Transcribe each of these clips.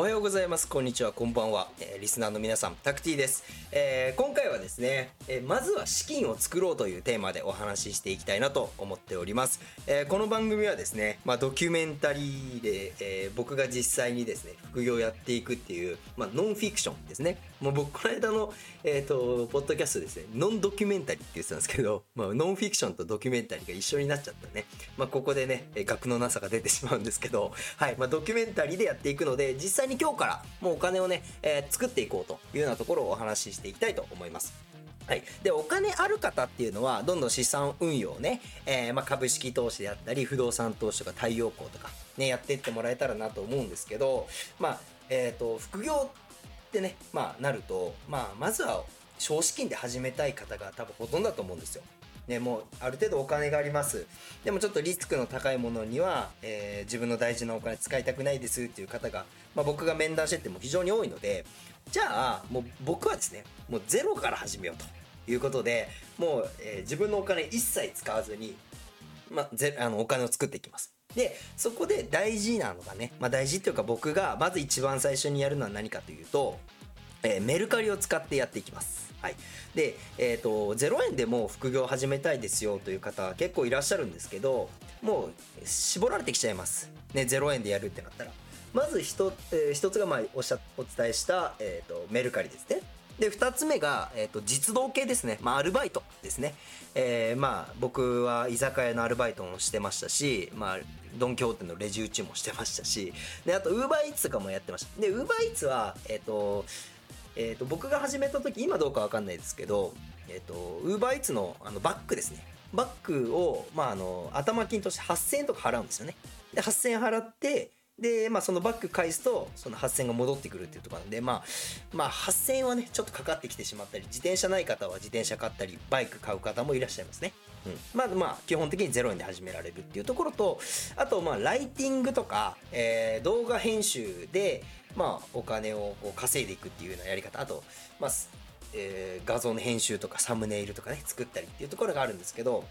おはようございます。こんにちは。こんばんは。えーリスナーの皆さん、タクティです。えー今回はですね、えーまずは資金を作ろうというテーマでお話ししていきたいなと思っております。えーこの番組はですね、まあ、ドキュメンタリーで、えー僕が実際にですね、副業をやっていくっていう、まあ、ノンフィクションですね。もう僕、この間の、えっ、と、ポッドキャストですね、ノンドキュメンタリーって言ってたんですけど、まあ、ノンフィクションとドキュメンタリーが一緒になっちゃったね。まあ、ここでね、額のなさが出てしまうんですけど、はい、まあ、ドキュメンタリーでやっていくので、実際に今日からもうお金をね、えー作っていこうというようなところをお話ししていきたいと思います。はい、でお金ある方っていうのはどんどん資産運用ね、えーまあ、株式投資であったり不動産投資とか太陽光とか、ね、やっていってもらえたらなと思うんですけど、まあえー、と副業ってね、まあ、なると、まあ、まずは少資金で始めたい方が多分ほとんどだと思うんですよ。ね、もうある程度お金がありますでもちょっとリスクの高いものには、えー自分の大事なお金使いたくないですっていう方が、まあ、僕が面談してても非常に多いのでじゃあもう僕はですねもうゼロから始めようということでもう、えー自分のお金一切使わずに、まあ、ぜあのお金を作っていきます。でそこで大事なのがね、まあ、大事っていうか僕がまず一番最初にやるのは何かというと、えーメルカリを使ってやっていきます。はい、で、えー、と0円でも副業を始めたいですよという方結構いらっしゃるんですけどもう絞られてきちゃいます、ね、0円でやるってなったら。まず一,、えー一つがまあおっしゃお伝えした、えー、とメルカリですね。で2つ目が、えー、と実動系ですね、まあ、アルバイトですね、えーまあ僕は居酒屋のアルバイトもしてましたし、まあ、ドン・キホーテのレジ打ちもしてましたしであとウーバーイーツとかもやってました。でウーバーイーツはえっ、とえー、と僕が始めた時今どうかわかんないですけどえっ、とウーバーイーツのあのバッグですね。バッグを、まあ、あの頭金として8000円とか払うんですよね。で8000円払ってで、まあ、そのバッグ返すとその8000が戻ってくるっていうとこなんで、まあ、まあ8000はねちょっとかかってきてしまったり自転車ない方は自転車買ったりバイク買う方もいらっしゃいますね、うん、まあまあ基本的に0円で始められるっていうところとあとまあライティングとか、えー動画編集でまあお金をこう稼いでいくっていうようなやり方あとまあえー画像の編集とかサムネイルとかね作ったりっていうところがあるんですけど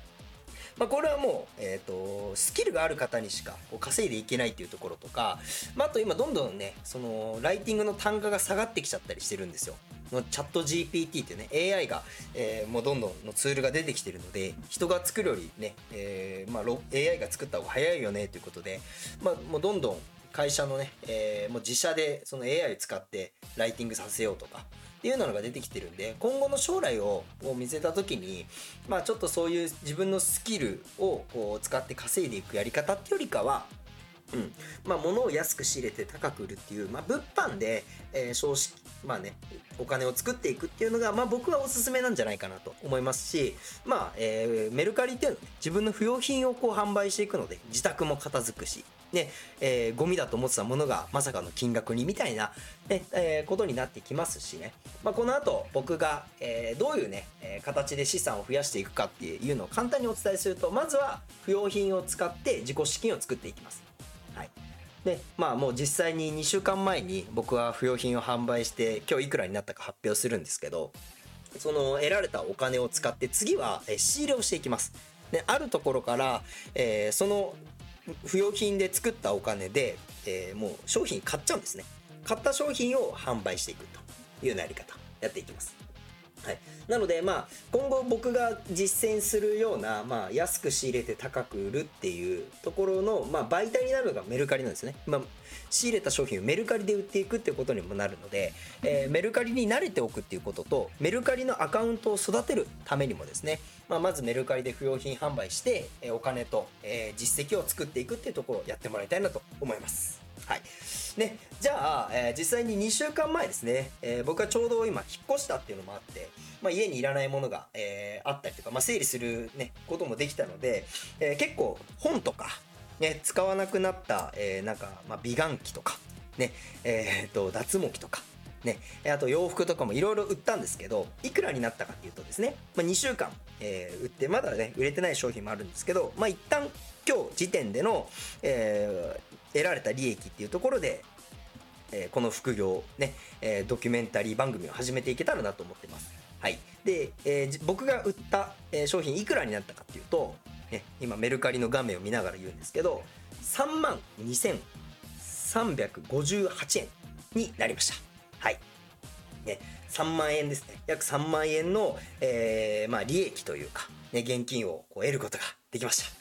まあ、これはもう、えー、とスキルがある方にしかこう稼いでいけないっていうところとか、まあ、あと今どんどんねそのライティングの単価が下がってきちゃったりしてるんですよ。のチャット GPT ってね AI が、えーもうどんどんのツールが出てきてるので人が作るよりね、えーまあ、AI が作った方が早いよねということで、まあ、もうどんどん会社のね、えーもう自社でその AI 使ってライティングさせようとかっていうのが出てきてるんで今後の将来をを見せた時にまあちょっとそういう自分のスキルをこう使って稼いでいくやり方ってよりかはうんまあ、物を安く仕入れて高く売るっていう、まあ、物販で、えー少子まあね、お金を作っていくっていうのが、まあ、僕はおすすめなんじゃないかなと思いますし、まあえーメルカリっていうのはね自分の不要品をこう販売していくので自宅も片付くし、ねえーゴミだと思ってたものがまさかの金額にみたいな、ねえーことになってきますしね、まあ、この後僕が、えーどういうね、え形で資産を増やしていくかっていうのを簡単にお伝えするとまずは不要品を使って自己資金を作っていきます。はい。でまあもう実際に2週間前に僕は不用品を販売して今日いくらになったか発表するんですけどその得られたお金を使って次は仕入れをしていきます。であるところから、えーその不用品で作ったお金で、えーもう商品買っちゃうんですね。買った商品を販売していくというようなやり方やっていきます。はい、なのでまあ今後僕が実践するような、まあ、安く仕入れて高く売るっていうところの、まあ、媒体になるのがメルカリなんですね、まあ、仕入れた商品をメルカリで売っていくっていうことにもなるので、えーメルカリに慣れておくっていうこととメルカリのアカウントを育てるためにもですね、まあ、まずメルカリで不要品販売して、えお金と、えー実績を作っていくっていうところをやってもらいたいなと思います。はい。ね、じゃあ、えー実際に2週間前ですね、えー僕はちょうど今引っ越したっていうのもあって、まあ、家にいらないものが、えーあったりとか、まあ、整理する、ね、こともできたので、え結構本とか、ね、使わなくなった、え、なんか、まあ、美顔器とか、ね、え、っと、脱毛器とか、ね、あと洋服とかもいろいろ売ったんですけど、いくらになったかっていうとですね、まあ、2週間、えー、売って、まだね、売れてない商品もあるんですけど、まあ、一旦今日時点での、えー、得られた利益っていうところで、えー、この副業ね、えー、ドキュメンタリー番組を始めていけたらなと思ってます。はい。で、えー、僕が売った、えー、商品いくらになったかっていうと、ね、今メルカリの画面を見ながら言うんですけど、3万2358円になりました。はい。ね、3万円ですね。約3万円の、えー、まあ利益というか、ね、現金をこう得ることができました。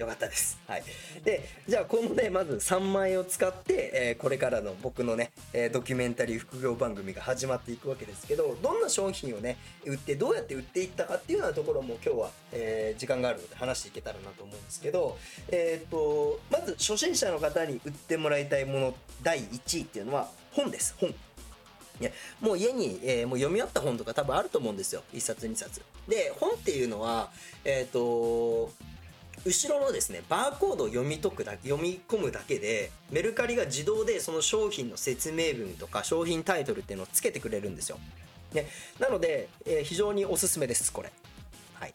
よかったです。はい。で、じゃあこのね、まず3万円を使って、えー、これからの僕のね、えー、ドキュメンタリー副業番組が始まっていくわけですけど、どんな商品をね、売って、どうやって売っていったかっていうようなところも今日は、えー、時間があるので話していけたらなと思うんですけど、えっ、と、まず初心者の方に売ってもらいたいもの第1位っていうのは本です。本。ね、もう家に、えー、もう読み終わった本とか多分あると思うんですよ。1冊2冊。で、本っていうのは、えっ、と、後ろのですね、バーコードを読み解くだけ、読み込むだけで、メルカリが自動でその商品の説明文とか商品タイトルっていうのをつけてくれるんですよ。ね、なので、えー、非常におすすめです、これ。はい。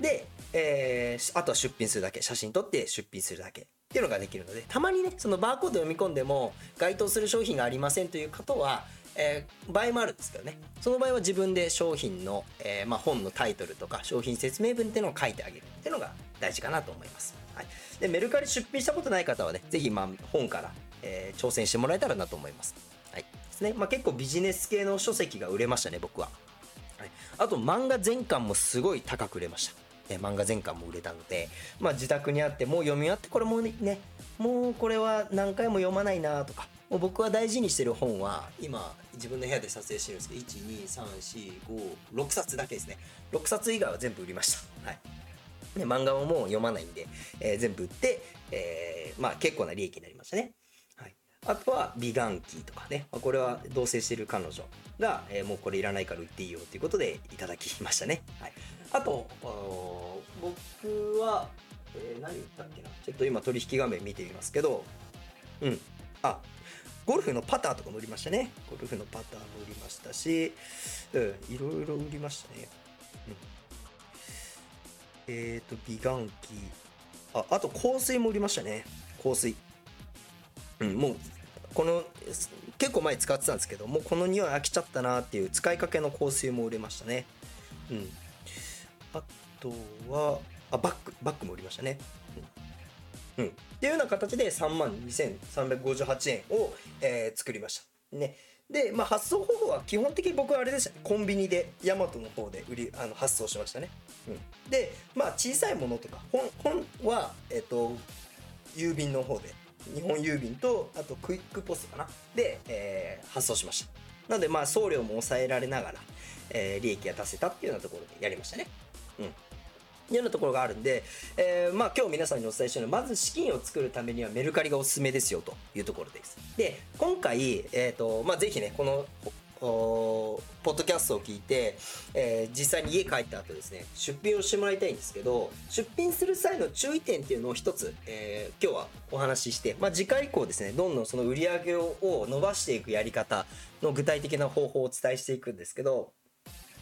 で、えー、あとは出品するだけ、写真撮って出品するだけっていうのができるので、たまにね、そのバーコード読み込んでも該当する商品がありませんという方は、えー、場合もあるんですけどねその場合は自分で商品の、えー、まあ、本のタイトルとか商品説明文っていうのを書いてあげるっていうのが大事かなと思います、はい、でメルカリ出品したことない方はね是非まあ本から、えー、挑戦してもらえたらなと思います、はい。ですね。まあ、結構ビジネス系の書籍が売れましたね僕は、はい、あと漫画全巻もすごい高く売れました。え漫画全巻も売れたので、まあ、自宅にあってもう読み終わってこれもうねもうこれは何回も読まないなとかもう僕は大事にしてる本は今自分の部屋で撮影してるんですけど12345 6冊だけですね。6冊以外は全部売りました。はい。で漫画ももう読まないんで、えー、全部売って、えー、まあ結構な利益になりましたね。はい。あとは美顔器とかね。まあこれは同棲してる彼女が、えー、もうこれいらないから売っていいよということでいただきましたね。はい。あと僕は、えー、何言ったっけな。ちょっと今取引画面見てみますけどうん。あゴルフのパターとかも売りましたね。ゴルフのパターも売りましたし、うん、いろいろ売りましたね。うん、えっ、ー、と、美顔器。あ、あと香水も売りましたね。香水。うん、もう、この、結構前使ってたんですけど、もうこの匂い飽きちゃったなっていう使いかけの香水も売れましたね。うん。あとは、あ、バッグ、バッグも売りましたね。うん。っていうような形で3万2358円を、えー、作りました。ね。で、まあ、発送方法は基本的に僕はあれでしたね。コンビニで、ヤマトの方で売り、あの、発送しましたね。うん。で、まあ、小さいものとか、本、本は、えっ、と、郵便の方で、日本郵便と、あとクイックポストかな。で、えー、発送しました。なので、まあ、送料も抑えられながら、えー、利益が出せたっていうようなところでやりましたね。うん。いうようなところがあるんで、えー、まあ今日皆さんにお伝えしたのはまず資金を作るためにはメルカリがおすすめですよというところです。で今回、えーとまあ、ぜひねこのポッドキャストを聞いて、えー、実際に家帰った後ですね出品をしてもらいたいんですけど出品する際の注意点っていうのを一つ、えー、今日はお話しして、まあ、次回以降ですねどんどんその売り上げを伸ばしていくやり方の具体的な方法をお伝えしていくんですけど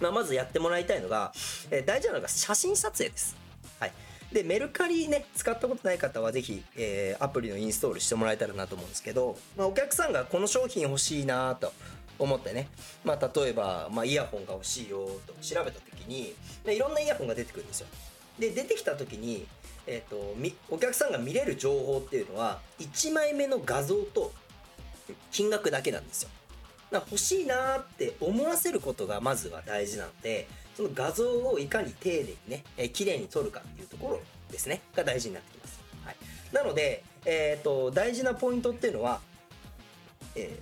まあ、まずやってもらいたいのが、えー、大事なのが写真撮影です。はい。で、メルカリね、使ったことない方はぜひ、えー、アプリのインストールしてもらえたらなと思うんですけど、まあ、お客さんがこの商品欲しいなと思ってね、まあ、例えば、まあ、イヤホンが欲しいよと調べた時に、いろんなイヤホンが出てくるんですよ。で、出てきた時に、えっ、ー、と、お客さんが見れる情報っていうのは、1枚目の画像と金額だけなんですよ。欲しいなって思わせることがまずは大事なので、その画像をいかに丁寧にね、えー、綺麗に撮るかっていうところですね、が大事になってきます。はい。なので、えっ、ー、と、大事なポイントっていうのは、え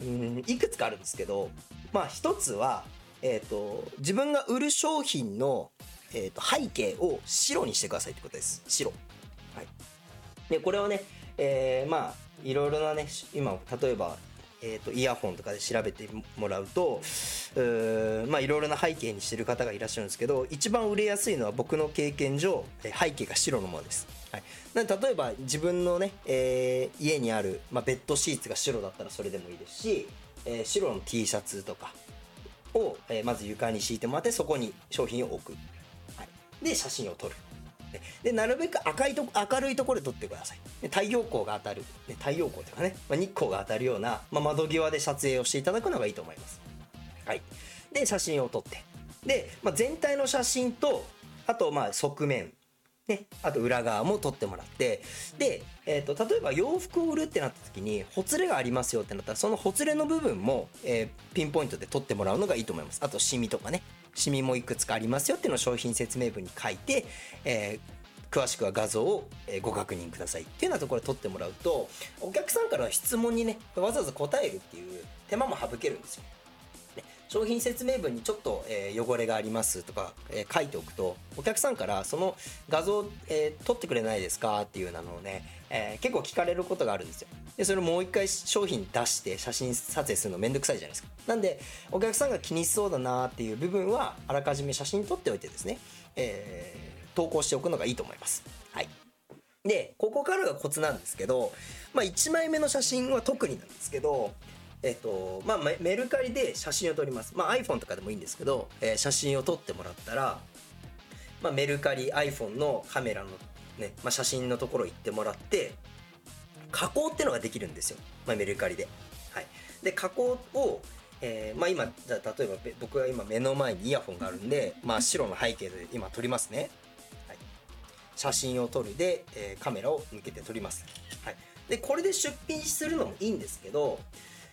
ー、うんいくつかあるんですけど、まあ一つは、えっ、ー、と、自分が売る商品の、えーと、背景を白にしてくださいってことです。白。はい。で、これはね、えー、まあ、いろいろなね、今、例えば、えーと、イヤホンとかで調べてもらうとまあいろいろな背景にしてる方がいらっしゃるんですけど一番売れやすいのは僕の経験上背景が白のものです。はい、な例えば自分のね、えー、家にある、まあ、ベッドシーツが白だったらそれでもいいですし、えー、白の T シャツとかを、えー、まず床に敷いてもらってそこに商品を置く、はい、で写真を撮る。でなるべく赤いと明るいところで撮ってください。太陽光が当たる。で太陽光というかね、まあ、日光が当たるような、まあ、窓際で撮影をしていただくのがいいと思います。はい。で写真を撮って。で、まあ、全体の写真とあとまあ側面。ね、あと裏側も取ってもらって。で、えーと、例えば洋服を売るってなった時にほつれがありますよってなったらそのほつれの部分も、えー、ピンポイントで取ってもらうのがいいと思います。あとシミとかね。シミもいくつかありますよっていうのを商品説明文に書いて、えー、詳しくは画像をご確認くださいっていうようなところで取ってもらうとお客さんから質問にねわざわざ答えるっていう手間も省けるんですよ。商品説明文にちょっと、え、汚れがありますとか、え、書いておくとお客さんからその画像、えー、撮ってくれないですかっていうようなのをね、え結構聞かれることがあるんですよ。でそれもう一回商品出して写真撮影するのめんどくさいじゃないですか。なんでお客さんが気にしそうだなっていう部分はあらかじめ写真撮っておいてですね、え投稿しておくのがいいと思います。はい。でここからがコツなんですけど、まあ、1枚目の写真は特になんですけどえっとまあ、メルカリで写真を撮ります、まあ、iPhone とかでもいいんですけど、えー、写真を撮ってもらったら、まあ、メルカリ iPhone のカメラの、ねまあ、写真のところ行ってもらって加工っていうのができるんですよ、まあ、メルカリで。はい、で加工をえー、まあ今じゃあ例えば僕が今目の前にイヤホンがあるんで、まあ、白の背景で今撮りますね、はい、写真を撮るで、えー、カメラを向けて撮ります、はい、でこれで出品するのもいいんですけど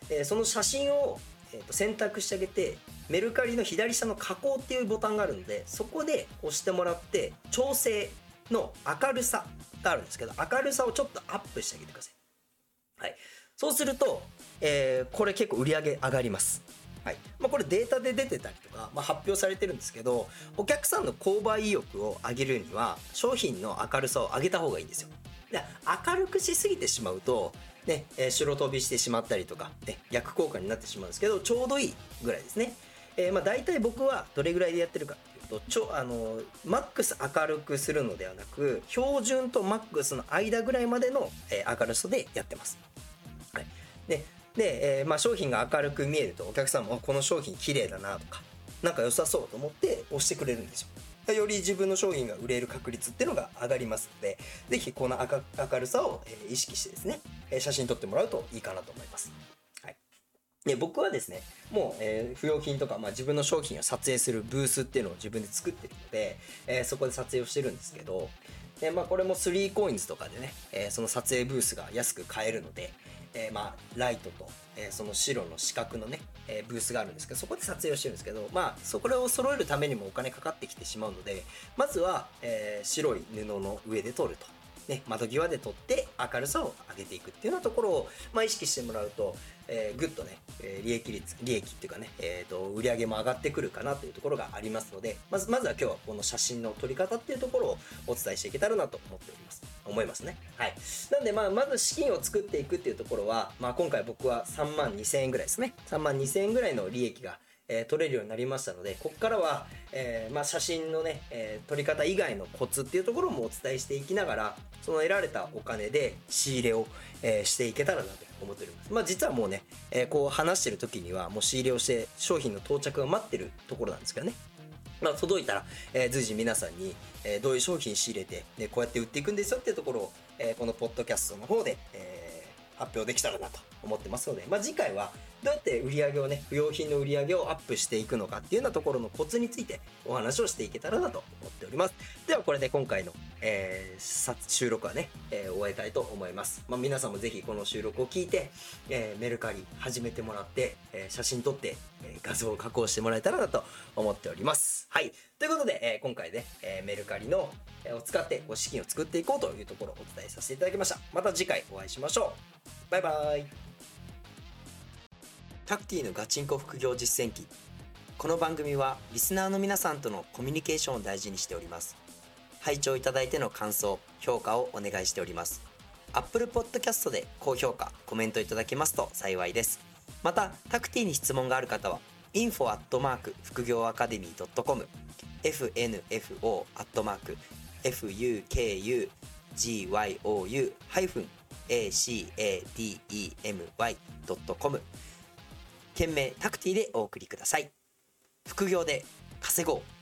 えー、その写真を、えー、と選択してあげてメルカリの左下の加工っていうボタンがあるのでそこで押してもらって調整の明るさがあるんですけど明るさをちょっとアップしてあげてください、はい、そうすると、えー、これ結構売り上げ上がります。はい。まあ、これデータで出てたりとか、まあ、発表されてるんですけどお客さんの購買意欲を上げるには商品の明るさを上げた方がいいんですよ。で明るくしすぎてしまうとね、えー、白飛びしてしまったりとか、ね、逆効果になってしまうんですけどちょうどいいぐらいですね、えー、まあ大体僕はどれぐらいでやってるか。とちょあのマックス明るくするのではなく標準とマックスの間ぐらいまでの、えー、明るさでやってます、はい、でで、えーまあ、商品が明るく見えるとお客さんもこの商品綺麗だなとかなんか良さそうと思って押してくれるんですよ。より自分の商品が売れる確率っていうのが上がりますので、ぜひこの明るさをえ意識してですね、写真撮ってもらうといいかなと思います。で僕はですね、もう、えー、不用品とか、まあ、自分の商品を撮影するブースっていうのを自分で作ってるので、えー、そこで撮影をしてるんですけど、でまあ、これも 3coins とかでね、えー、その撮影ブースが安く買えるので、え、まあライトと、え、その白の四角のね、え、ブースがあるんですけどそこで撮影をしてるんですけどまあそこを揃えるためにもお金かかってきてしまうのでまずは、え白い布の上で撮ると。ね、窓際で撮って明るさを上げていくっていうようなところを、まあ、意識してもらうと、えー、ぐっとね、えー、利益率、利益っていうかね、えーと、売り上げも上がってくるかなというところがありますので、まず、まずは今日はこの写真の撮り方っていうところをお伝えしていけたらなと思っております。思いますね。はい。なんで、まあ、まず資金を作っていくっていうところは、まあ、今回僕は3万2000円ぐらいですね。3万2000円ぐらいの利益がえー、撮れるようになりましたので、ここからは、えー、まあ、写真のね、えー、撮り方以外のコツっていうところもお伝えしていきながら、その得られたお金で仕入れを、えしていけたらなと思っております。まあ、実はもうね、えこう話してる時にはもう仕入れをして商品の到着が待ってるところなんですけどね。まあ、届いたら、えー、随時皆さんに、えー、どういう商品仕入れて、ね、こうやって売っていくんですよっていうところを、えー、このポッドキャストの方で、え、発表できたらなと思ってますので、まあ、次回はどうやって売り上げをね、不用品の売り上げをアップしていくのかっていうようなところのコツについてお話をしていけたらなと思っております。ではこれで今回の、えー、収録はね、えー、終えたいと思います。まあ、皆さんもぜひこの収録を聞いて、えー、メルカリ始めてもらって、えー、写真撮って、えー、画像を加工してもらえたらなと思っております。はい。ということで、えー、今回ね、えー、メルカリの、えー、を使って資金を作っていこうというところをお伝えさせていただきました。また次回お会いしましょう。バイバーイ。タクティのガチンコ副業実践記この番組はリスナーの皆さんとのコミュニケーションを大事にしております。拝聴いただいての感想評価をお願いしております。Apple Podcast で高評価コメントいただけますと幸いです。またタクティに質問がある方は info アットマーク副業アカデミー .com fnfo アットマーク fukugyou-academy.com 件名タクティでお送りください。副業で稼ごう。